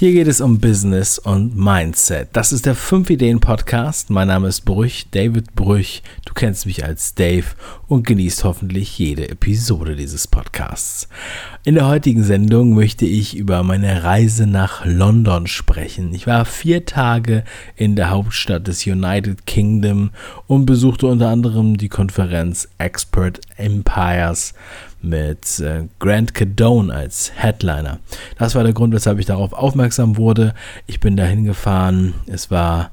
Hier geht es um Business und Mindset. Das ist der 5 Ideen Podcast. Mein Name ist Brüch, David Brüch. Du kennst mich als Dave und genießt hoffentlich jede Episode dieses Podcasts. In der heutigen Sendung möchte ich über meine Reise nach London sprechen. Ich war vier Tage in der Hauptstadt des United Kingdom und besuchte unter anderem die Konferenz Expert Empires mit äh, Grant Cadone als Headliner. Das war der Grund, weshalb ich darauf aufmerksam wurde. Ich bin dahin gefahren. Es war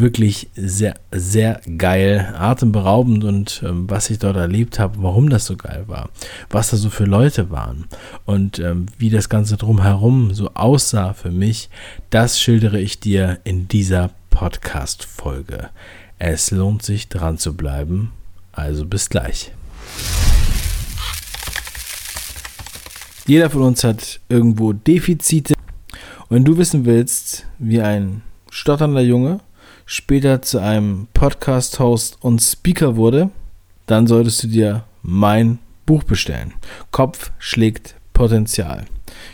wirklich sehr, sehr geil, atemberaubend und ähm, was ich dort erlebt habe, warum das so geil war, was da so für Leute waren und ähm, wie das Ganze drumherum so aussah für mich, das schildere ich dir in dieser Podcast-Folge. Es lohnt sich dran zu bleiben, also bis gleich. Jeder von uns hat irgendwo Defizite. Und wenn du wissen willst, wie ein stotternder Junge später zu einem Podcast-Host und Speaker wurde, dann solltest du dir mein Buch bestellen. Kopf schlägt Potenzial.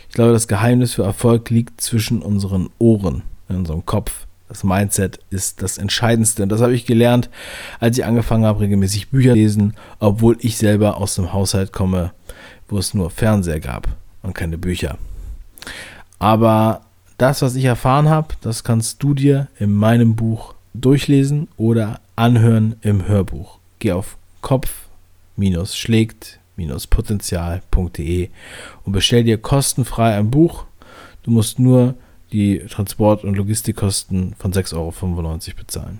Ich glaube, das Geheimnis für Erfolg liegt zwischen unseren Ohren, in unserem Kopf. Das Mindset ist das Entscheidendste. Und das habe ich gelernt, als ich angefangen habe, regelmäßig Bücher zu lesen, obwohl ich selber aus dem Haushalt komme, wo es nur Fernseher gab und keine Bücher. Aber das, was ich erfahren habe, das kannst du dir in meinem Buch durchlesen oder anhören im Hörbuch. Geh auf kopf-schlägt-potenzial.de und bestell dir kostenfrei ein Buch. Du musst nur die Transport- und Logistikkosten von 6,95 Euro bezahlen.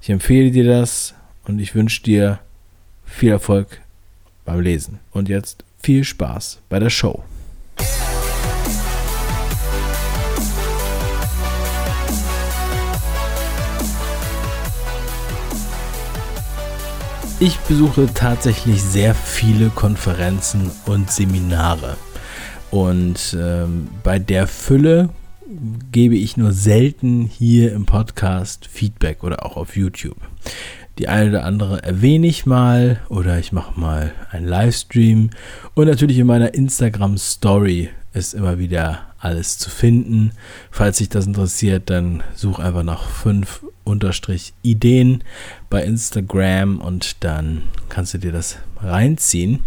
Ich empfehle dir das und ich wünsche dir viel Erfolg beim Lesen. Und jetzt viel Spaß bei der Show. Ich besuche tatsächlich sehr viele Konferenzen und Seminare. Und ähm, bei der Fülle gebe ich nur selten hier im Podcast Feedback oder auch auf YouTube. Die eine oder andere erwähne ich mal oder ich mache mal einen Livestream. Und natürlich in meiner Instagram Story ist immer wieder alles zu finden. Falls dich das interessiert, dann such einfach nach 5 unterstrich Ideen bei Instagram und dann kannst du dir das reinziehen.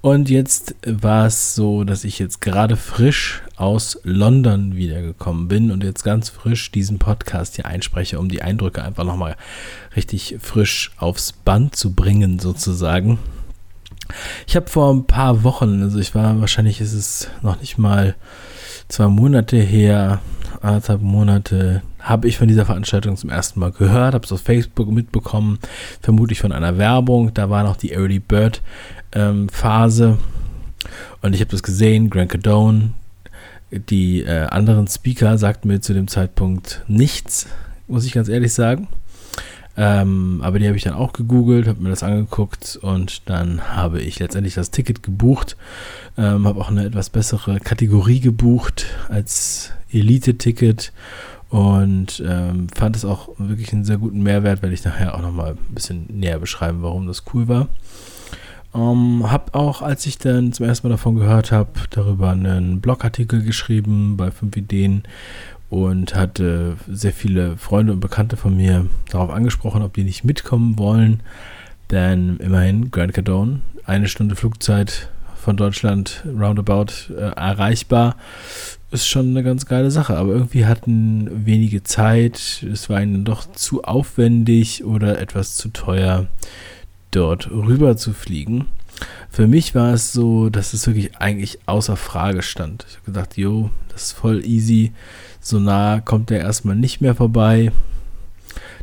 Und jetzt war es so, dass ich jetzt gerade frisch aus London wiedergekommen bin und jetzt ganz frisch diesen Podcast hier einspreche, um die Eindrücke einfach nochmal richtig frisch aufs Band zu bringen, sozusagen. Ich habe vor ein paar Wochen, also ich war wahrscheinlich ist es noch nicht mal zwei Monate her, anderthalb Monate, habe ich von dieser Veranstaltung zum ersten Mal gehört, habe es auf Facebook mitbekommen, vermutlich von einer Werbung. Da war noch die Early Bird ähm, Phase und ich habe das gesehen. Grant Cadone, die äh, anderen Speaker sagten mir zu dem Zeitpunkt nichts, muss ich ganz ehrlich sagen. Ähm, aber die habe ich dann auch gegoogelt, habe mir das angeguckt und dann habe ich letztendlich das Ticket gebucht. Ähm, habe auch eine etwas bessere Kategorie gebucht als Elite-Ticket und ähm, fand es auch wirklich einen sehr guten Mehrwert, werde ich nachher auch nochmal ein bisschen näher beschreiben, warum das cool war. Ähm, habe auch, als ich dann zum ersten Mal davon gehört habe, darüber einen Blogartikel geschrieben bei 5 Ideen und hatte sehr viele Freunde und Bekannte von mir darauf angesprochen, ob die nicht mitkommen wollen. Denn immerhin Grand Cardone, eine Stunde Flugzeit von Deutschland roundabout äh, erreichbar, ist schon eine ganz geile Sache. Aber irgendwie hatten wenige Zeit, es war ihnen doch zu aufwendig oder etwas zu teuer, dort rüber zu fliegen. Für mich war es so, dass es wirklich eigentlich außer Frage stand. Ich habe gedacht, jo, das ist voll easy so nah kommt er erstmal nicht mehr vorbei.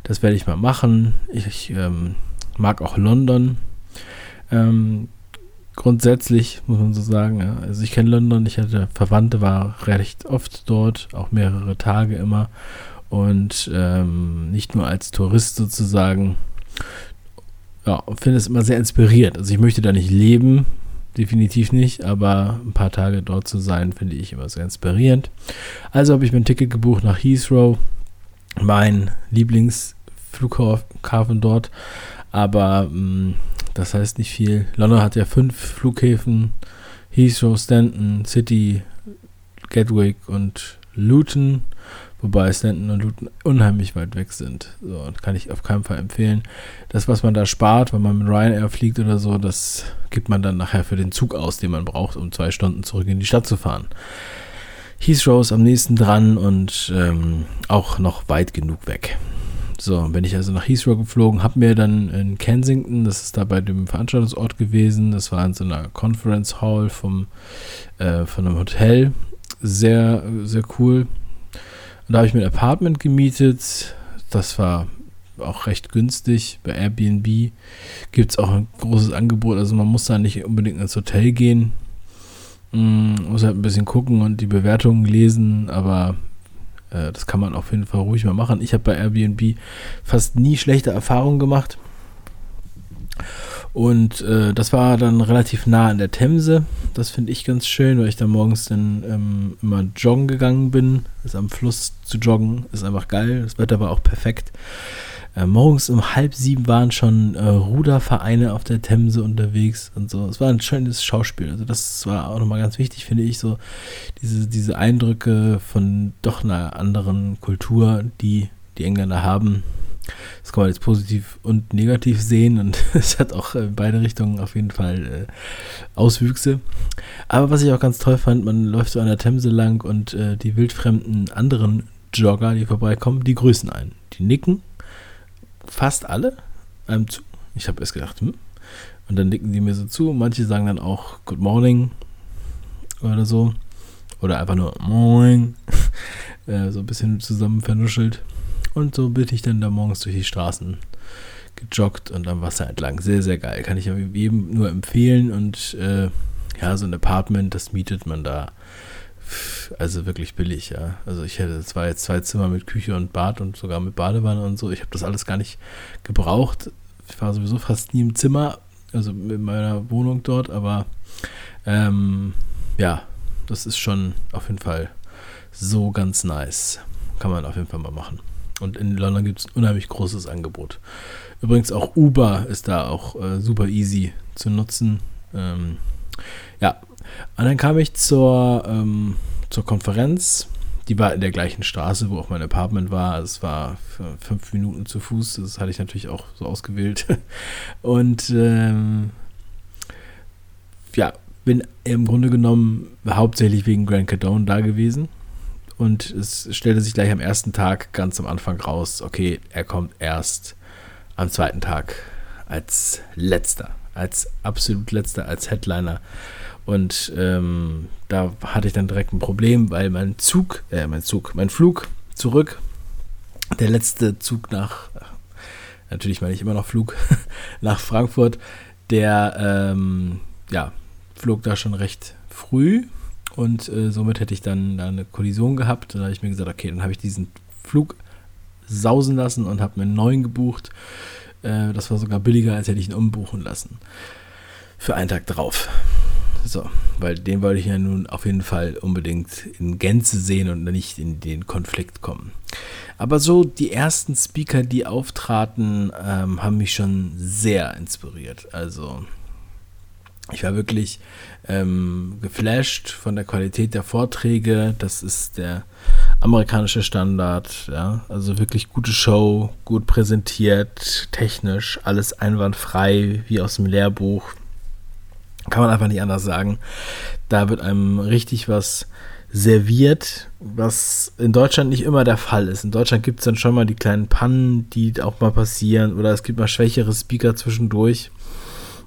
Das werde ich mal machen. Ich, ähm, mag auch London. Ähm, grundsätzlich muss man so sagen. Ja. Also ich kenne London, ich hatte Verwandte, war recht oft dort, auch mehrere Tage immer. Und ähm, nicht nur als Tourist sozusagen. Ja, finde es immer sehr inspiriert. Also ich möchte da nicht leben, definitiv nicht, aber ein paar Tage dort zu sein, finde ich immer sehr inspirierend. Also habe ich mir ein Ticket gebucht nach Heathrow, mein Lieblingsflughafen dort, aber mh, mm, das heißt nicht viel. London hat ja fünf Flughäfen, Heathrow, Stanton, City, Gatwick und Luton, wobei Stanton und Luton unheimlich weit weg sind. So, kann ich auf keinen Fall empfehlen. Das, was man da spart, wenn man mit Ryanair fliegt oder so, das gibt man dann nachher für den Zug aus, den man braucht, um zwei Stunden zurück in die Stadt zu fahren. Heathrow ist am nächsten dran und ähm, auch noch weit genug weg. So, bin ich also nach Heathrow geflogen, habe mir dann in Kensington, das ist da bei dem Veranstaltungsort gewesen, das war in so einer Conference Hall vom, äh, von einem Hotel, sehr, sehr cool. Und da habe ich mir ein Apartment gemietet, das war auch recht günstig. Bei Airbnb gibt es auch ein großes Angebot, also man muss da nicht unbedingt ins Hotel gehen, man muss halt ein bisschen gucken und die Bewertungen lesen, aber äh, das kann man auf jeden Fall ruhig mal machen. Ich habe bei Airbnb fast nie schlechte Erfahrungen gemacht. Und äh, das war dann relativ nah an der Themse. Das finde ich ganz schön, weil ich da morgens dann ähm, immer joggen gegangen bin. Das am Fluss zu joggen ist einfach geil. Das Wetter war auch perfekt. Äh, morgens um halb sieben waren schon äh, Rudervereine auf der Themse unterwegs und so. Es war ein schönes Schauspiel. Also das war auch nochmal ganz wichtig, finde ich, so diese, diese Eindrücke von doch einer anderen Kultur, die die Engländer haben. Das kann man jetzt positiv und negativ sehen und es hat auch in beide Richtungen auf jeden Fall äh, Auswüchse. Aber was ich auch ganz toll fand, man läuft so an der Themse lang und äh, die wildfremden anderen Jogger, die vorbeikommen, die grüßen ein. Die nicken fast alle einem zu. Ich habe erst gedacht, hm. Und dann nicken die mir so zu. Manche sagen dann auch Good Morning oder so. Oder einfach nur Moin. äh, so ein bisschen zusammen vernuschelt. Und so bin ich dann da morgens durch die Straßen gejoggt und am Wasser entlang. Sehr, sehr geil. Kann ich jedem nur empfehlen. Und äh, ja, so ein Apartment, das mietet man da also wirklich billig, ja. Also ich hätte zwar zwei Zimmer mit Küche und Bad und sogar mit Badewanne und so. Ich habe das alles gar nicht gebraucht. Ich war sowieso fast nie im Zimmer, also in meiner Wohnung dort, aber ähm, ja, das ist schon auf jeden Fall so ganz nice. Kann man auf jeden Fall mal machen. Und in London gibt es ein unheimlich großes Angebot. Übrigens auch Uber ist da auch äh, super easy zu nutzen. Ähm, ja, und dann kam ich zur, ähm, zur Konferenz. Die war in der gleichen Straße, wo auch mein Apartment war. Es war fünf Minuten zu Fuß. Das hatte ich natürlich auch so ausgewählt. Und ähm, ja, bin im Grunde genommen hauptsächlich wegen Grand Cardone da gewesen. Und es stellte sich gleich am ersten Tag ganz am Anfang raus, okay, er kommt erst am zweiten Tag als letzter, als absolut letzter, als Headliner. Und ähm, da hatte ich dann direkt ein Problem, weil mein Zug, äh, mein Zug, mein Flug zurück, der letzte Zug nach, natürlich meine ich immer noch Flug, nach Frankfurt, der, ähm, ja, flog da schon recht früh und äh, somit hätte ich dann eine Kollision gehabt. Und da habe ich mir gesagt, okay, dann habe ich diesen Flug sausen lassen und habe mir einen neuen gebucht. Äh, das war sogar billiger, als hätte ich ihn umbuchen lassen. Für einen Tag drauf. So, weil den wollte ich ja nun auf jeden Fall unbedingt in Gänze sehen und nicht in den Konflikt kommen. Aber so die ersten Speaker, die auftraten, ähm, haben mich schon sehr inspiriert. Also ich war wirklich ähm, geflasht von der Qualität der Vorträge. Das ist der amerikanische Standard. Ja? Also wirklich gute Show, gut präsentiert, technisch, alles einwandfrei, wie aus dem Lehrbuch. Kann man einfach nicht anders sagen. Da wird einem richtig was serviert, was in Deutschland nicht immer der Fall ist. In Deutschland gibt es dann schon mal die kleinen Pannen, die auch mal passieren, oder es gibt mal schwächere Speaker zwischendurch.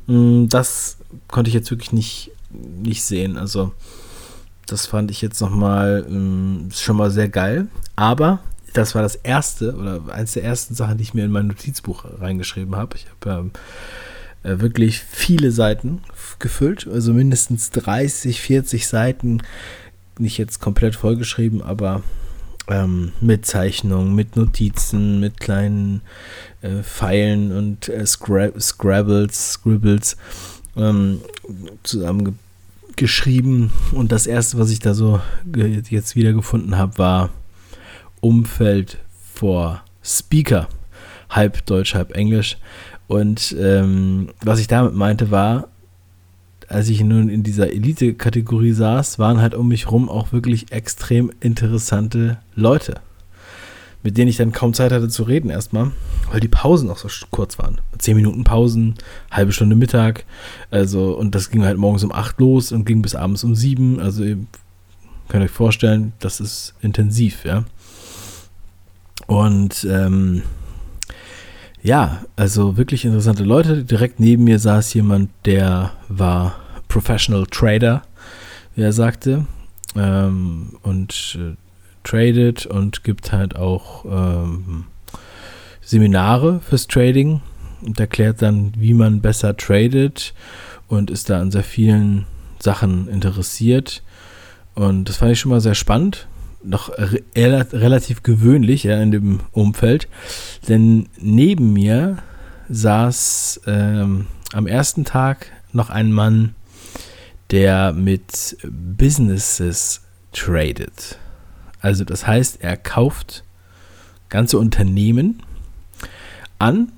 Mm, das konnte ich jetzt wirklich nicht, nicht sehen. Also, das fand ich jetzt nochmal mm, schon mal sehr geil. Aber das war das erste oder eins der ersten Sachen, die ich mir in mein Notizbuch reingeschrieben habe. Ich habe ähm, äh, wirklich viele Seiten gefüllt, also mindestens 30, 40 Seiten, nicht jetzt komplett vollgeschrieben, aber ähm, mit Zeichnungen, mit Notizen, mit kleinen äh, Pfeilen und äh, Scrab Scrabbles, Scribbles ähm, zusammengeschrieben. Und das erste, was ich da so jetzt wiedergefunden habe, war Umfeld vor Speaker. Halb Deutsch, halb Englisch. Und ähm, was ich damit meinte war, als ich nun in dieser Elite-Kategorie saß, waren halt um mich rum auch wirklich extrem interessante Leute, mit denen ich dann kaum Zeit hatte zu reden erstmal, weil die Pausen auch so kurz waren. Zehn Minuten Pausen, halbe Stunde Mittag, also und das ging halt morgens um acht los und ging bis abends um sieben, also ihr könnt euch vorstellen, das ist intensiv, ja. Und ähm, ja, also wirklich interessante Leute. Direkt neben mir saß jemand, der war Professional Trader, wie er sagte, ähm, und äh, tradet und gibt halt auch ähm, Seminare fürs Trading und erklärt dann, wie man besser tradet und ist da an sehr vielen Sachen interessiert. Und das fand ich schon mal sehr spannend noch re relativ gewöhnlich ja, in dem Umfeld, denn neben mir saß ähm, am ersten Tag noch ein Mann, der mit Businesses tradet. Also das heißt, er kauft ganze Unternehmen an,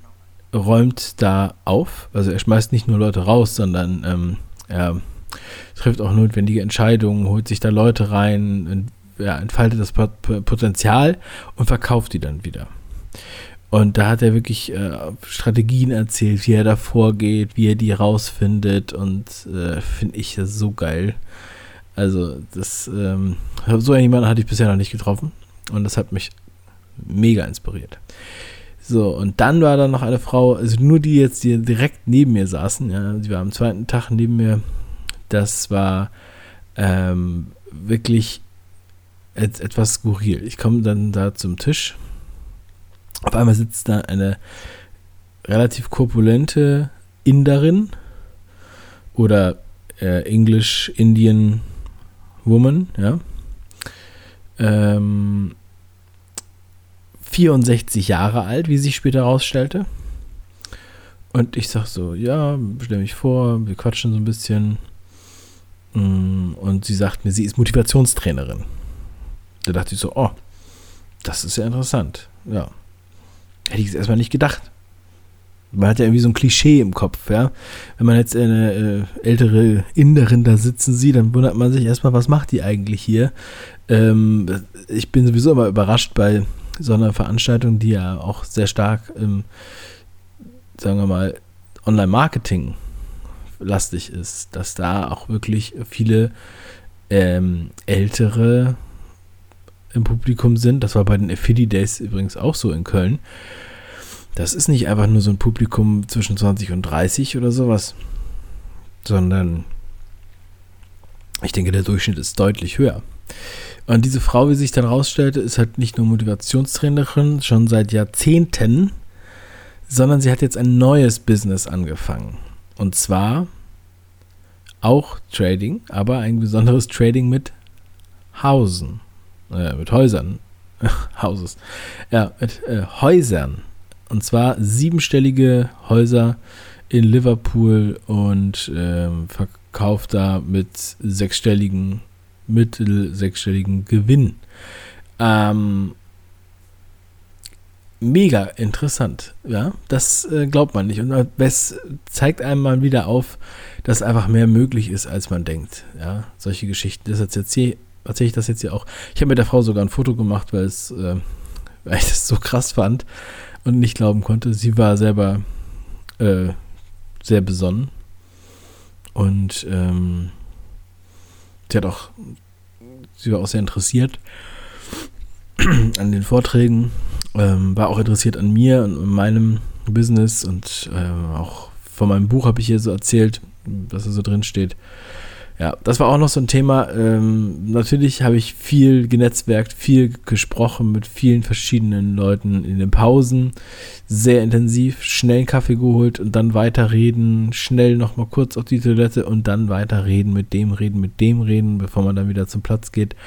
räumt da auf. Also er schmeißt nicht nur Leute raus, sondern ähm, er trifft auch notwendige Entscheidungen, holt sich da Leute rein, ja, entfaltet das Potenzial und verkauft die dann wieder. Und da hat er wirklich äh, Strategien erzählt, wie er da vorgeht, wie er die rausfindet und äh, finde ich so geil. Also das, ähm, so jemanden hatte ich bisher noch nicht getroffen und das hat mich mega inspiriert. So, und dann war da noch eine Frau, also nur die jetzt, die direkt neben mir saßen, ja, sie war am zweiten Tag neben mir, das war ähm, wirklich etwas skurril. Ich komme dann da zum Tisch. Auf einmal sitzt da eine relativ korpulente Inderin oder äh, English Indian Woman, ja. Ähm, 64 Jahre alt, wie sich später herausstellte. Und ich sag so, ja, stell mich vor, wir quatschen so ein bisschen. Mm, und sie sagt mir, sie ist Motivationstrainerin. Da dachte ich so, oh, das ist ja interessant. Ja. Hätte ich es erstmal nicht gedacht. Man hat ja irgendwie so ein Klischee im Kopf, ja. Wenn man jetzt eine äh, ältere Inderin da sitzen sieht, dann wundert man sich erstmal, was macht die eigentlich hier? Ähm, ich bin sowieso immer überrascht bei so einer Veranstaltung, die ja auch sehr stark im, sagen wir mal, Online-Marketing lastig ist, dass da auch wirklich viele ähm, ältere im Publikum sind. Das war bei den Affili Days übrigens auch so in Köln. Das ist nicht einfach nur so ein Publikum zwischen 20 und 30 oder sowas, sondern ich denke, der Durchschnitt ist deutlich höher. Und diese Frau, wie sich dann rausstellte, ist halt nicht nur Motivationstrainerin, schon seit Jahrzehnten, sondern sie hat jetzt ein neues Business angefangen. Und zwar auch Trading, aber ein besonderes Trading mit Hausen äh, mit Häusern, Hauses, ja, mit äh, Häusern. Und zwar siebenstellige Häuser in Liverpool und ähm, verkauft da mit sechsstelligen, mittel sechsstelligen Gewinn. Ähm, mega interessant, ja. Das äh, glaubt man nicht. Und es zeigt einem mal wieder auf, dass einfach mehr möglich ist, als man denkt. Ja, solche Geschichten. Das erzähle erzähle ich das jetzt hier auch. Ich habe mit der Frau sogar ein Foto gemacht, äh, weil ich das so krass fand und nicht glauben konnte. Sie war selber äh, sehr besonnen und ähm, sie hat auch, sie war auch sehr interessiert an den Vorträgen, ähm, war auch interessiert an mir und meinem Business und äh, auch von meinem Buch habe ich hier so erzählt, was da so drin steht. Ja, das war auch noch so ein Thema. Ähm, natürlich habe ich viel genetzwerkt, viel gesprochen mit vielen verschiedenen Leuten in den Pausen. Sehr intensiv, schnell einen Kaffee geholt und dann weiterreden, schnell nochmal kurz auf die Toilette und dann weiterreden, mit dem reden, mit dem reden, bevor man dann wieder zum Platz geht.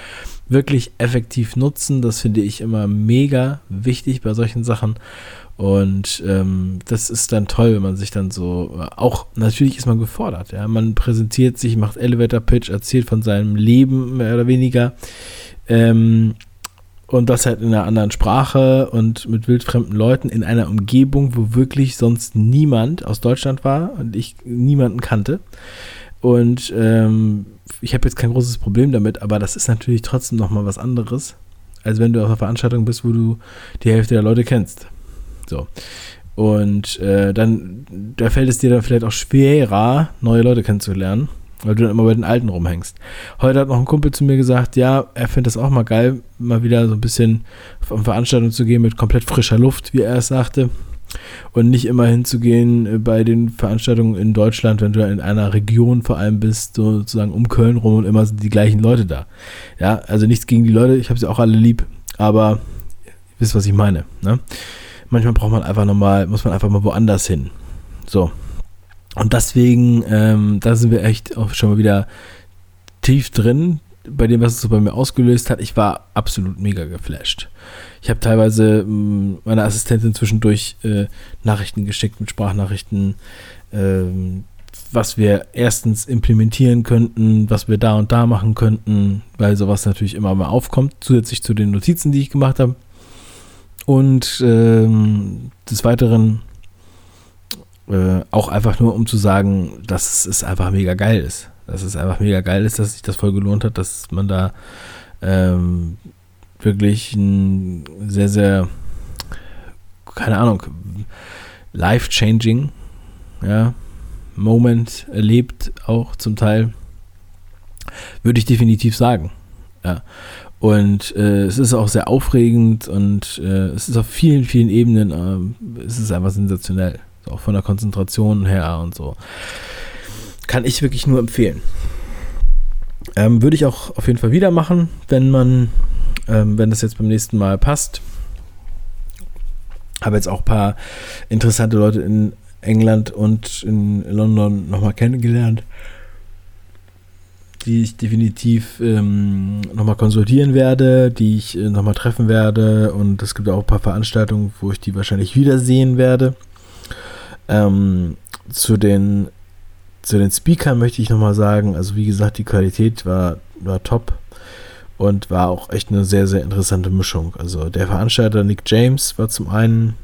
Wirklich effektiv nutzen, das finde ich immer mega wichtig bei solchen Sachen. Und ähm, das ist dann toll, wenn man sich dann so, äh, auch natürlich ist man gefordert, ja. Man präsentiert sich, macht Elevator Pitch, erzählt von seinem Leben mehr oder weniger. Ähm, und das halt in einer anderen Sprache und mit wildfremden Leuten in einer Umgebung, wo wirklich sonst niemand aus Deutschland war und ich niemanden kannte. Und ähm, ich habe jetzt kein großes Problem damit, aber das ist natürlich trotzdem nochmal was anderes, als wenn du auf einer Veranstaltung bist, wo du die Hälfte der Leute kennst. So. Und äh, dann, da fällt es dir dann vielleicht auch schwerer, neue Leute kennenzulernen, weil du dann immer bei den Alten rumhängst. Heute hat noch ein Kumpel zu mir gesagt, ja, er findet das auch mal geil, mal wieder so ein bisschen auf eine Veranstaltung zu gehen mit komplett frischer Luft, wie er es sagte. Und nicht immer hinzugehen äh, bei den Veranstaltungen in Deutschland, wenn du in einer Region vor allem bist, sozusagen um Köln rum und immer sind die gleichen Leute da. Ja, also nichts gegen die Leute, ich habe sie auch alle lieb, aber ihr wisst, was ich meine. Ne? Manchmal braucht man einfach nochmal, muss man einfach mal woanders hin. So. Und deswegen, ähm, da sind wir echt auch schon mal wieder tief drin bei dem, was es so bei mir ausgelöst hat. Ich war absolut mega geflasht. Ich habe teilweise mm, meiner Assistentin zwischendurch äh, Nachrichten geschickt mit Sprachnachrichten, ähm, was wir erstens implementieren könnten, was wir da und da machen könnten, weil sowas natürlich immer mal aufkommt, zusätzlich zu den Notizen, die ich gemacht habe. Und ähm, des Weiteren äh, auch einfach nur, um zu sagen, dass es einfach mega geil ist. Dass es einfach mega geil ist, dass sich das voll gelohnt hat, dass man da ähm, wirklich ein sehr, sehr, keine Ahnung, life-changing ja, Moment erlebt, auch zum Teil, würde ich definitiv sagen. Ja. Und äh, es ist auch sehr aufregend und äh, es ist auf vielen, vielen Ebenen, äh, es ist einfach sensationell. auch von der Konzentration her und so. Kann ich wirklich nur empfehlen. Ähm, würde ich auch auf jeden Fall wieder machen, wenn man, ähm, wenn das jetzt beim nächsten Mal passt. Habe jetzt auch ein paar interessante Leute in England und in London nochmal kennengelernt die ich definitiv ähm, nochmal konsultieren werde, die ich äh, nochmal treffen werde. Und es gibt auch ein paar Veranstaltungen, wo ich die wahrscheinlich wiedersehen werde. Ähm, zu den zu den Speakern möchte ich nochmal sagen, also wie gesagt, die Qualität war, war top und war auch echt eine sehr, sehr interessante Mischung. Also der Veranstalter Nick James war zum einen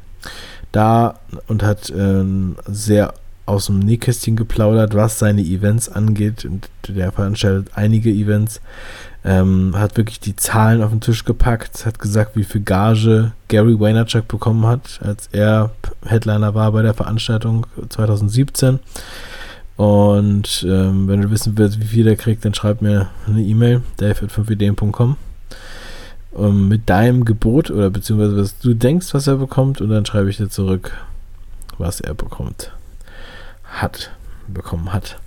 da und hat äh, sehr aus dem Nähkästchen geplaudert, was seine Events angeht. Und der veranstaltet einige Events. Ähm, hat wirklich die Zahlen auf den Tisch gepackt, hat gesagt, wie viel Gage Gary Vaynerchuk bekommen hat, als er Headliner war bei der Veranstaltung 2017. Und ähm, wenn du wissen willst, wie viel der kriegt, dann schreib mir eine E-Mail, dave.5ideen.com ähm, mit deinem Gebot oder beziehungsweise was du denkst, was er bekommt und dann schreibe ich dir zurück, was er bekommt hat, bekommen hat.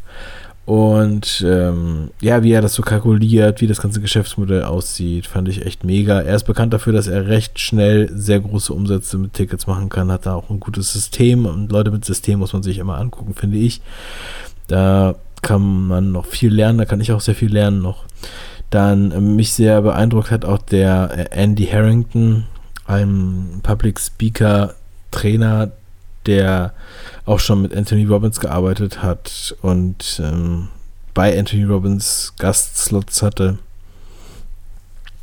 Und ähm, ja, wie er das so kalkuliert, wie das ganze Geschäftsmodell aussieht, fand ich echt mega. Er ist bekannt dafür, dass er recht schnell sehr große Umsätze mit Tickets machen kann, hat da auch ein gutes System und Leute mit System muss man sich immer angucken, finde ich. Da kann man noch viel lernen, da kann ich auch sehr viel lernen noch. Dann äh, mich sehr beeindruckt hat auch der äh, Andy Harrington, ein Public Speaker Trainer, der auch schon mit Anthony Robbins gearbeitet hat und ähm, bei Anthony Robbins Gastslots hatte.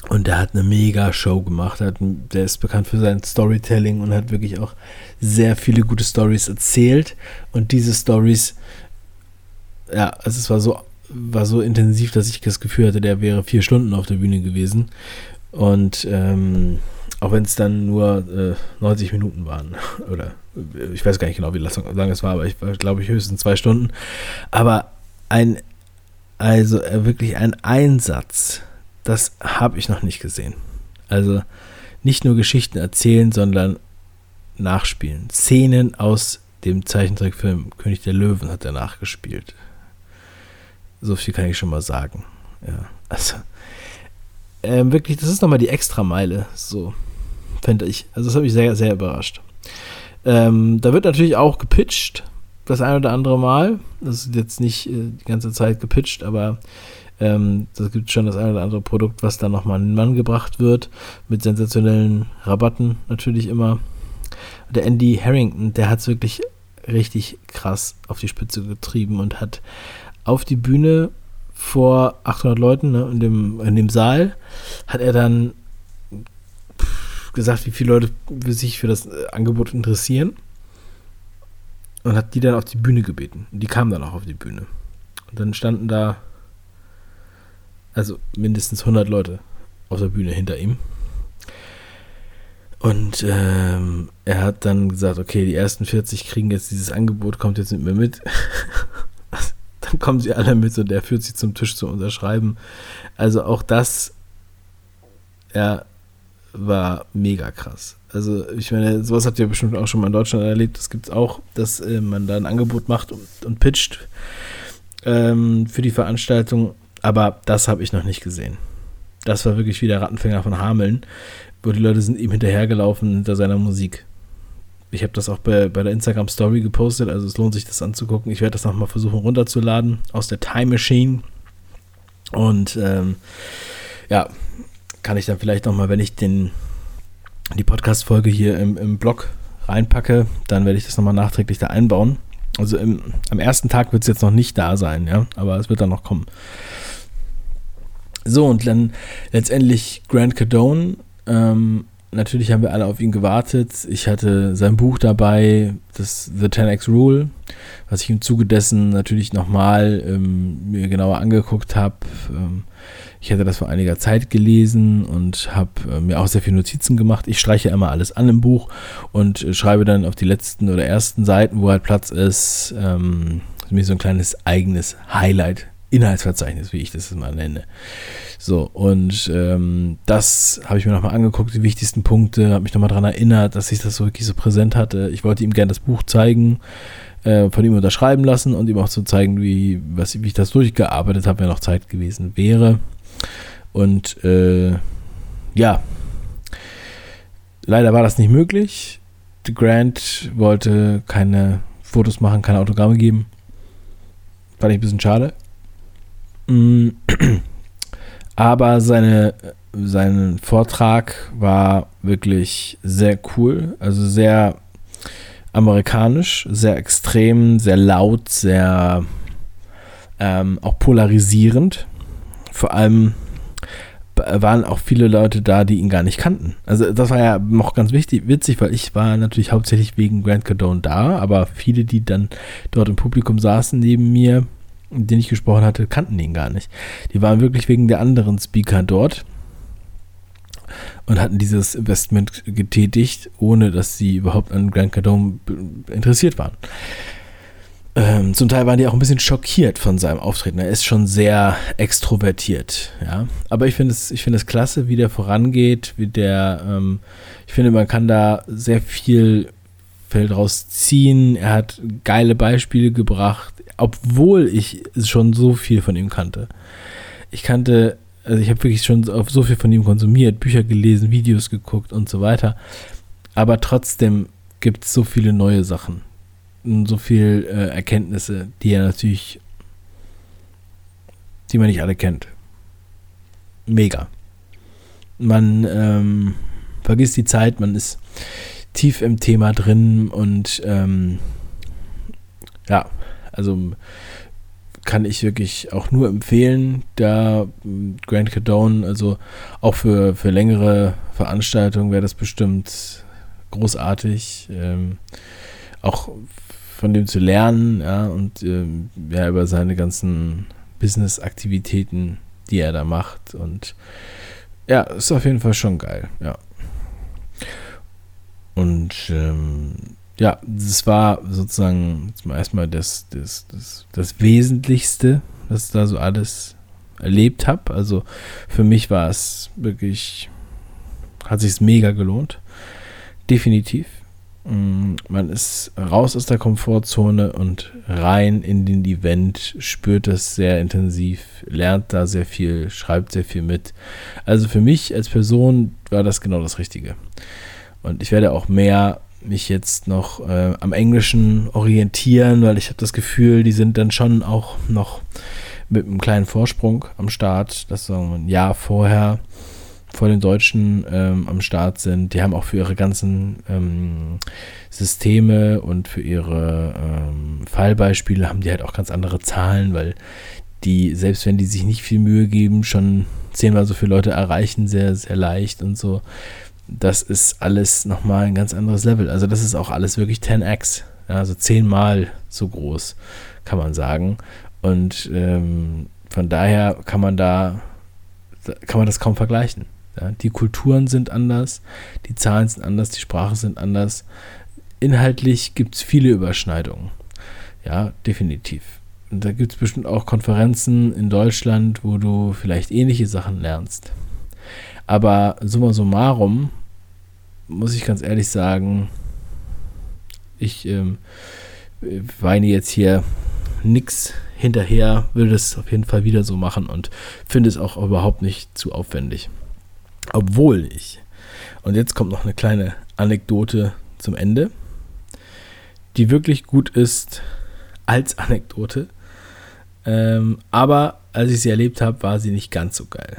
Und der hat eine mega Show gemacht. Der ist bekannt für sein Storytelling und hat wirklich auch sehr viele gute Stories erzählt. Und diese Stories, ja, also es war so, war so intensiv, dass ich das Gefühl hatte, der wäre vier Stunden auf der Bühne gewesen. Und ähm, auch wenn es dann nur äh, 90 Minuten waren. Oder äh, ich weiß gar nicht genau, wie lange es war, aber ich glaube ich höchstens zwei Stunden. Aber ein, also äh, wirklich ein Einsatz, das habe ich noch nicht gesehen. Also nicht nur Geschichten erzählen, sondern nachspielen. Szenen aus dem Zeichentrickfilm König der Löwen hat er nachgespielt. So viel kann ich schon mal sagen. Ja, also ähm, wirklich, das ist nochmal die Extrameile. So finde ich. Also das hat mich sehr, sehr überrascht. Ähm, da wird natürlich auch gepitcht, das ein oder andere Mal. Das ist jetzt nicht äh, die ganze Zeit gepitcht, aber ähm, das gibt schon das ein oder andere Produkt, was dann nochmal an den Mann gebracht wird, mit sensationellen Rabatten natürlich immer. Der Andy Harrington, der hat es wirklich richtig krass auf die Spitze getrieben und hat auf die Bühne vor 800 Leuten ne, in, dem, in dem Saal, hat er dann gesagt, wie viele Leute sich für das äh, Angebot interessieren und hat die dann auf die Bühne gebeten. Und die kamen dann auch auf die Bühne. Und dann standen da also mindestens 100 Leute auf der Bühne hinter ihm. Und ähm, er hat dann gesagt, okay, die ersten 40 kriegen jetzt dieses Angebot, kommt jetzt mit mir mit. dann kommen sie alle mit und er führt sie zum Tisch zu unterschreiben. Also auch das, ja, war mega krass. Also ich meine, sowas habt ihr bestimmt auch schon mal in Deutschland erlebt. Das gibt es auch, dass äh, man da ein Angebot macht und, und pitcht ähm, für die Veranstaltung. Aber das habe ich noch nicht gesehen. Das war wirklich wie der Rattenfänger von Hameln, wo die Leute sind ihm hinterhergelaufen hinter seiner Musik. Ich habe das auch bei, bei der Instagram Story gepostet, also es lohnt sich das anzugucken. Ich werde das nochmal versuchen runterzuladen aus der Time Machine. Und ähm, ja, kann ich dann vielleicht nochmal, wenn ich den, die Podcast-Folge hier im, im Blog reinpacke, dann werde ich das nochmal nachträglich da einbauen. Also im, am ersten Tag wird es jetzt noch nicht da sein, ja, aber es wird dann noch kommen. So, und dann letztendlich Grant Cardone. Ähm, natürlich haben wir alle auf ihn gewartet. Ich hatte sein Buch dabei, das The 10x Rule, was ich im Zuge dessen natürlich nochmal ähm, mir genauer angeguckt habe. Ähm, ich hatte das vor einiger Zeit gelesen und habe äh, mir auch sehr viele Notizen gemacht. Ich streiche immer alles an im Buch und äh, schreibe dann auf die letzten oder ersten Seiten, wo halt Platz ist, ähm, mir so ein kleines eigenes Highlight Inhaltsverzeichnis, wie ich das mal nenne. So, und ähm, das habe ich mir nochmal angeguckt, die wichtigsten Punkte, habe mich nochmal daran erinnert, dass ich das so wirklich so präsent hatte. Ich wollte ihm gerne das Buch zeigen, äh, von ihm unterschreiben lassen und ihm auch zu so zeigen, wie, was, wie ich das durchgearbeitet habe, wenn noch Zeit gewesen wäre. Und äh, ja, leider war das nicht möglich. The Grant wollte keine Fotos machen, keine Autogramme geben. Fand ich ein bisschen schade. Mm. Aber seine, sein Vortrag war wirklich sehr cool, also sehr amerikanisch, sehr extrem, sehr laut, sehr ähm, auch polarisierend. Vor allem waren auch viele Leute da, die ihn gar nicht kannten. Also das war ja noch ganz wichtig, witzig, weil ich war natürlich hauptsächlich wegen Grant Cardone da, aber viele, die dann dort im Publikum saßen neben mir, den ich gesprochen hatte, kannten ihn gar nicht. Die waren wirklich wegen der anderen Speaker dort und hatten dieses Investment getätigt, ohne dass sie überhaupt an Grand Cardone interessiert waren. Ähm, zum Teil waren die auch ein bisschen schockiert von seinem Auftreten. Er ist schon sehr extrovertiert, ja. Aber ich finde es, ich es klasse, wie der vorangeht, wie der, ähm, ich finde, man kann da sehr viel Feld rausziehen. Er hat geile Beispiele gebracht obwohl ich schon so viel von ihm kannte. Ich kannte, also ich habe wirklich schon so viel von ihm konsumiert, Bücher gelesen, Videos geguckt und so weiter. Aber trotzdem gibt es so viele neue Sachen so viele äh, Erkenntnisse, die er natürlich, die man nicht alle kennt. Mega. Man ähm, vergisst die Zeit, man ist tief im Thema drin und ähm, ja, also kann ich wirklich auch nur empfehlen, da Grand Cadone, also auch für, für längere Veranstaltungen wäre das bestimmt großartig, ähm, auch von dem zu lernen, ja, und ähm, ja, über seine ganzen Business-Aktivitäten, die er da macht und ja, ist auf jeden Fall schon geil, ja. Und ähm, ja, das war sozusagen erstmal das, das, das, das Wesentlichste, was ich da so alles erlebt habe. Also für mich war es wirklich, hat sich mega gelohnt. Definitiv. Mm, man ist raus aus der Komfortzone und rein in den Event, spürt das sehr intensiv, lernt da sehr viel, schreibt sehr viel mit. Also für mich als Person war das genau das Richtige. Und ich werde auch mehr mich jetzt noch äh, am Englischen orientieren, weil ich habe das Gefühl, die sind dann schon auch noch mit einem kleinen Vorsprung am Start, dass so ein Jahr vorher vor den Deutschen ähm, am Start sind. Die haben auch für ihre ganzen ähm, Systeme und für ihre ähm, Fallbeispiele haben die halt auch ganz andere Zahlen, weil die, selbst wenn die sich nicht viel Mühe geben, schon zehnmal so viele Leute erreichen, sehr, sehr leicht und so das ist alles nochmal ein ganz anderes Level. Also das ist auch alles wirklich 10x, also zehnmal so groß, kann man sagen. Und ähm, von daher kann man da, kann man das kaum vergleichen. Ja, die Kulturen sind anders, die Zahlen sind anders, die Sprachen sind anders. Inhaltlich gibt es viele Überschneidungen. Ja, definitiv. Und da gibt es bestimmt auch Konferenzen in Deutschland, wo du vielleicht ähnliche Sachen lernst. Aber summa summarum muss ich ganz ehrlich sagen, ich ähm, weine jetzt hier nichts hinterher, will das auf jeden Fall wieder so machen und finde es auch überhaupt nicht zu aufwendig. Obwohl ich, und jetzt kommt noch eine kleine Anekdote zum Ende, die wirklich gut ist als Anekdote. Ähm, aber als ich sie erlebt habe, war sie nicht ganz so geil.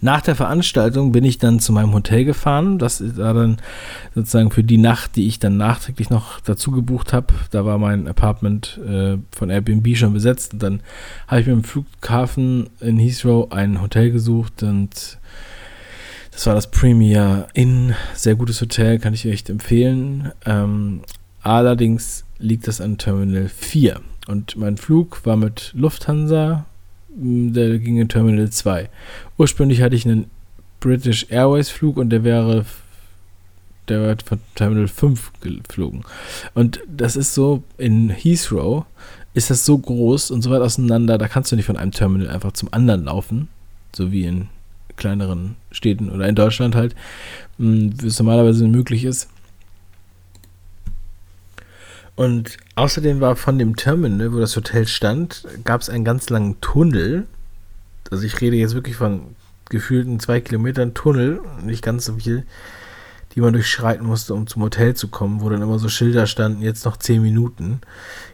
Nach der Veranstaltung bin ich dann zu meinem Hotel gefahren. Das war dann sozusagen für die Nacht, die ich dann nachträglich noch dazu gebucht habe. Da war mein Apartment äh, von Airbnb schon besetzt. Und dann habe ich mir im Flughafen in Heathrow ein Hotel gesucht und das war das Premier Inn. Sehr gutes Hotel, kann ich echt empfehlen. Ähm, allerdings liegt das an Terminal 4. Und mein Flug war mit Lufthansa, der ging in Terminal 2. Ursprünglich hatte ich einen British Airways Flug und der wäre der wird von Terminal 5 geflogen. Und das ist so, in Heathrow ist das so groß und so weit auseinander, da kannst du nicht von einem Terminal einfach zum anderen laufen, so wie in kleineren Städten oder in Deutschland halt, hm, wie es normalerweise möglich ist. Und außerdem war von dem Terminal, wo das Hotel stand, gab es einen ganz langen Tunnel. Also ich rede jetzt wirklich von gefühlten zwei Kilometern Tunnel, nicht ganz so viel, die man durchschreiten musste, um zum Hotel zu kommen, wo dann immer so Schilder standen, jetzt noch zehn Minuten,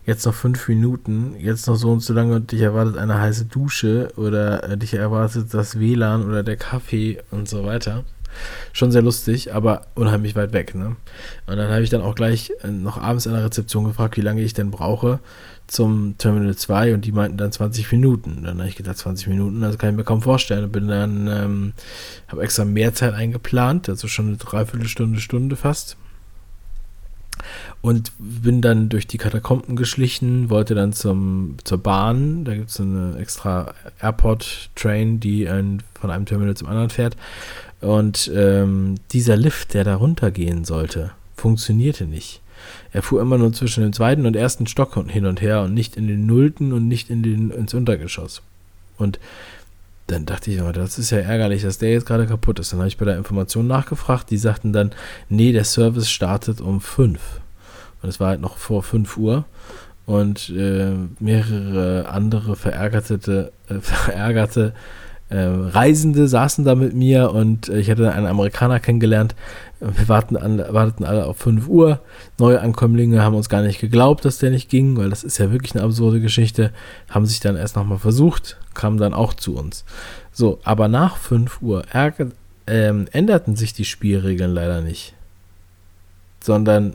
jetzt noch fünf Minuten, jetzt noch so und so lange und dich erwartet eine heiße Dusche oder äh, dich erwartet das WLAN oder der Kaffee und so weiter. Schon sehr lustig, aber unheimlich weit weg. Ne? Und dann habe ich dann auch gleich äh, noch abends an der Rezeption gefragt, wie lange ich denn brauche zum Terminal 2 und die meinten dann 20 Minuten. Dann habe ich gedacht, 20 Minuten, das kann ich mir kaum vorstellen. Und bin dann, ähm, habe extra mehr Zeit eingeplant, also schon eine Dreiviertelstunde, Stunde fast. Und bin dann durch die Katakomben geschlichen, wollte dann zum, zur Bahn. Da gibt es eine extra Airport-Train, die einen von einem Terminal zum anderen fährt. Und ähm, dieser Lift, der da runtergehen sollte, funktionierte nicht. Er fuhr immer nur zwischen dem zweiten und ersten Stock hin und her und nicht in den Nullten und nicht in den, ins Untergeschoss. Und dann dachte ich, oh, das ist ja ärgerlich, dass der jetzt gerade kaputt ist. Dann habe ich bei der Information nachgefragt. Die sagten dann, nee, der Service startet um 5. Und es war halt noch vor 5 Uhr. Und äh, mehrere andere verärgerte, äh, verärgerte äh, Reisende saßen da mit mir und äh, ich hatte einen Amerikaner kennengelernt. Wir warten an, warteten alle auf 5 Uhr. Neue Ankömmlinge haben uns gar nicht geglaubt, dass der nicht ging, weil das ist ja wirklich eine absurde Geschichte. Haben sich dann erst nochmal versucht, kamen dann auch zu uns. So, aber nach 5 Uhr ärger, ähm, änderten sich die Spielregeln leider nicht. Sondern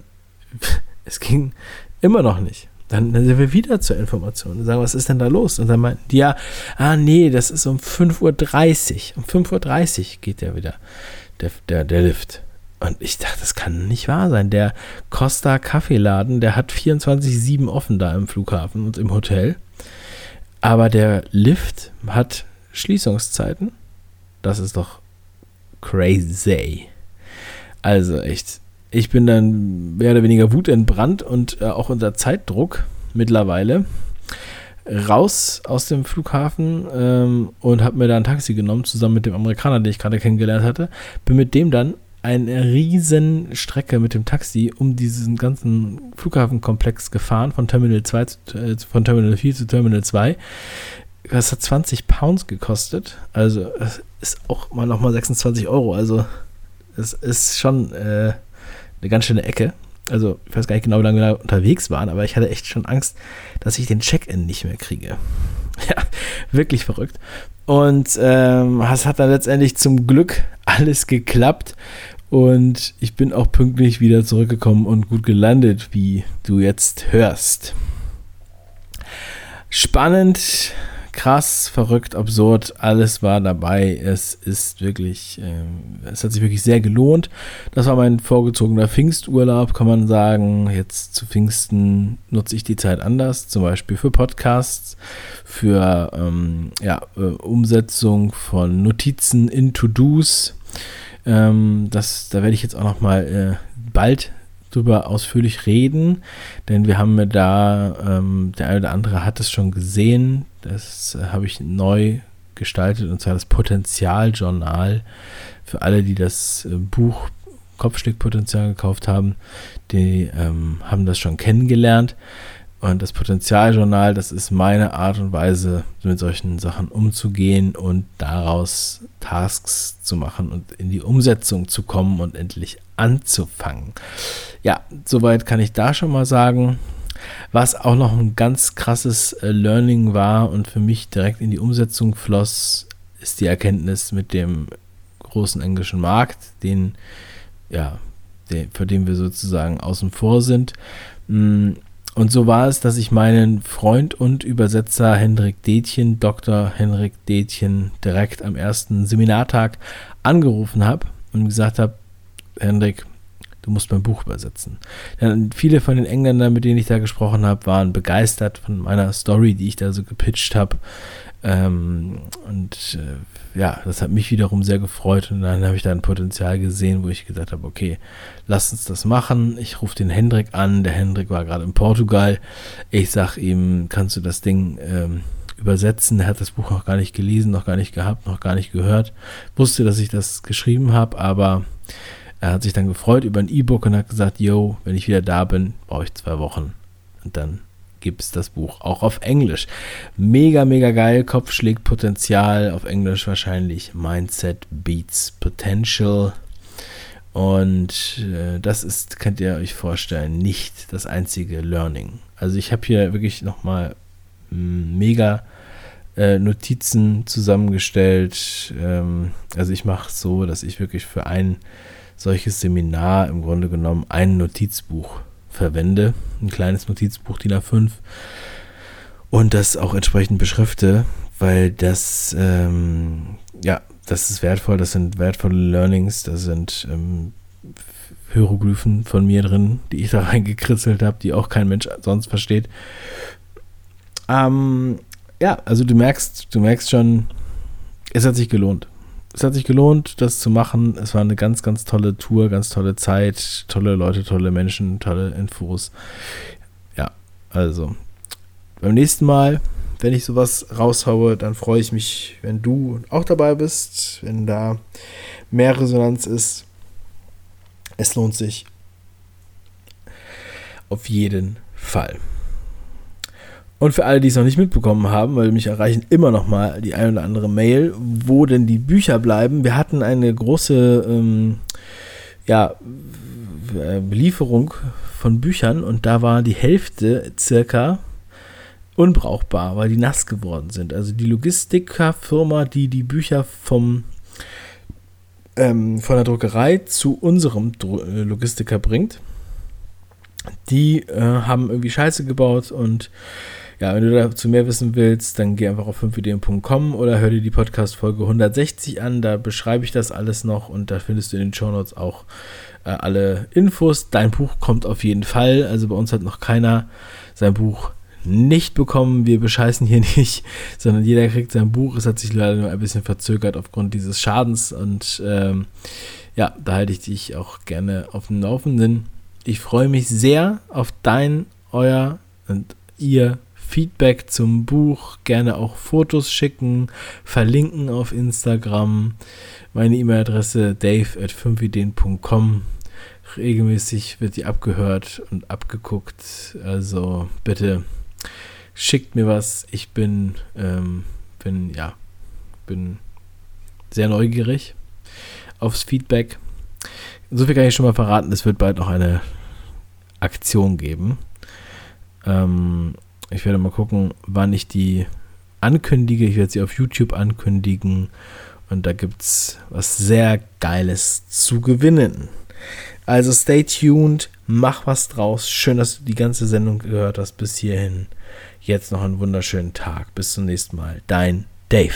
es ging immer noch nicht. Dann, dann sind wir wieder zur Information und sagen, was ist denn da los? Und dann meinten die, ja, ah nee, das ist um 5.30 Uhr. Um 5.30 Uhr geht der wieder, der, der, der Lift. Und ich dachte, das kann nicht wahr sein. Der Costa Kaffeeladen, der hat 24-7 offen da im Flughafen und im Hotel. Aber der Lift hat Schließungszeiten. Das ist doch crazy. Also echt, ich bin dann mehr oder weniger wutentbrannt und äh, auch unter Zeitdruck mittlerweile raus aus dem Flughafen ähm, und habe mir da ein Taxi genommen, zusammen mit dem Amerikaner, den ich gerade kennengelernt hatte. Bin mit dem dann eine riesen Strecke mit dem Taxi um diesen ganzen Flughafenkomplex gefahren, von Terminal 2 zu, äh, von Terminal 4 zu Terminal 2. Das hat 20 Pounds gekostet. Also es ist auch mal nochmal 26 Euro. Also es ist schon äh, eine ganz schöne Ecke. Also, ich weiß gar nicht genau, wie lange wir da unterwegs waren, aber ich hatte echt schon Angst, dass ich den Check-in nicht mehr kriege. Ja, wirklich verrückt. Und ähm, es hat dann letztendlich zum Glück alles geklappt. Und ich bin auch pünktlich wieder zurückgekommen und gut gelandet, wie du jetzt hörst. Spannend krass, verrückt, absurd, alles war dabei. Es ist wirklich, äh, es hat sich wirklich sehr gelohnt. Das war mein vorgezogener Pfingsturlaub, kann man sagen. Jetzt zu Pfingsten nutze ich die Zeit anders, zum Beispiel für Podcasts, für ähm, ja, äh, Umsetzung von Notizen in To-Dos. Ähm, das, da werde ich jetzt auch noch mal äh, bald drüber ausführlich reden, denn wir haben da, ähm, der eine oder andere hat es schon gesehen, das äh, habe ich neu gestaltet und zwar das Potenzialjournal für alle, die das äh, Buch Kopfschlägpotenzial gekauft haben, die ähm, haben das schon kennengelernt. Und das Potenzialjournal, das ist meine Art und Weise, mit solchen Sachen umzugehen und daraus Tasks zu machen und in die Umsetzung zu kommen und endlich anzufangen. Ja, soweit kann ich da schon mal sagen. Was auch noch ein ganz krasses äh, Learning war und für mich direkt in die Umsetzung floss, ist die Erkenntnis mit dem großen englischen Markt, den, ja, den, für den wir sozusagen außen vor sind. Und so war es, dass ich meinen Freund und Übersetzer Hendrik Detjen, Dr. Hendrik Detjen, direkt am ersten Seminartag angerufen habe und gesagt habe, Hendrik, du musst mein Buch übersetzen. Denn viele von den Engländern, mit denen ich da gesprochen habe, waren begeistert von meiner Story, die ich da so gepitcht habe. Ähm, und äh, ja, das hat mich wiederum sehr gefreut und dann habe ich da ein Potenzial gesehen, wo ich gesagt habe, okay, lass uns das machen. Ich rufe den Hendrik an. Der Hendrik war gerade in Portugal. Ich sage ihm, kannst du das Ding ähm, übersetzen? Er hat das Buch noch gar nicht gelesen, noch gar nicht gehabt, noch gar nicht gehört. Wusste, dass ich das geschrieben habe, aber er hat sich dann gefreut über ein E-Book und hat gesagt, yo, wenn ich wieder da bin, brauche ich zwei Wochen. Und dann gibt es das Buch auch auf Englisch. Mega, mega geil. Kopf schlägt Potenzial. Auf Englisch wahrscheinlich Mindset Beats Potential. Und äh, das ist, könnt ihr euch vorstellen, nicht das einzige Learning. Also ich habe hier wirklich nochmal hm, mega äh, Notizen zusammengestellt. Ähm, also ich mache es so, dass ich wirklich für ein solches Seminar im Grunde genommen ein Notizbuch verwende, ein kleines Notizbuch DIN A5 und das auch entsprechend beschrifte, weil das, ähm, ja, das ist wertvoll, das sind wertvolle Learnings, da sind ähm, Hieroglyphen von mir drin, die ich da reingekritzelt habe, die auch kein Mensch sonst versteht. Ähm, ja, also du merkst, du merkst schon, es hat sich gelohnt es hat sich gelohnt, das zu machen. Es war eine ganz, ganz tolle Tour, ganz tolle Zeit, tolle Leute, tolle Menschen, tolle Infos. Ja, also beim nächsten Mal, wenn ich sowas raushaue, dann freue ich mich, wenn du auch dabei bist, wenn da mehr Resonanz ist. Es lohnt sich. Auf jeden Fall. Und für alle, die es noch nicht mitbekommen haben, weil mich erreichen immer noch mal die ein oder andere Mail, wo denn die Bücher bleiben. Wir hatten eine große ähm, ja, Belieferung von Büchern und da war die Hälfte circa unbrauchbar, weil die nass geworden sind. Also die Logistikerfirma, die die Bücher vom ähm, von der Druckerei zu unserem äh, Logistiker bringt, die äh, haben irgendwie Scheiße gebaut und ja, wenn du dazu mehr wissen willst, dann geh einfach auf 5ideen.com oder hör dir die Podcast-Folge 160 an. Da beschreibe ich das alles noch und da findest du in den Shownotes auch äh, alle Infos. Dein Buch kommt auf jeden Fall. Also bei uns hat noch keiner sein Buch nicht bekommen. Wir bescheißen hier nicht, sondern jeder kriegt sein Buch. Es hat sich leider nur ein bisschen verzögert aufgrund dieses Schadens und ähm, ja, da halte ich dich auch gerne auf dem Laufenden. Ich freue mich sehr auf dein, euer und ihr Feedback zum Buch, gerne auch Fotos schicken, verlinken auf Instagram. Meine E-Mail-Adresse dave at 5ideen.com. Regelmäßig wird die abgehört und abgeguckt. Also bitte schickt mir was. Ich bin, ähm, bin, ja, bin sehr neugierig aufs Feedback. So viel kann ich schon mal verraten. Es wird bald noch eine Aktion geben. Ähm, ich werde mal gucken, wann ich die ankündige. Ich werde sie auf YouTube ankündigen. Und da gibt es was sehr Geiles zu gewinnen. Also stay tuned. Mach was draus. Schön, dass du die ganze Sendung gehört hast bis hierhin. Jetzt noch einen wunderschönen Tag. Bis zum nächsten Mal. Dein Dave.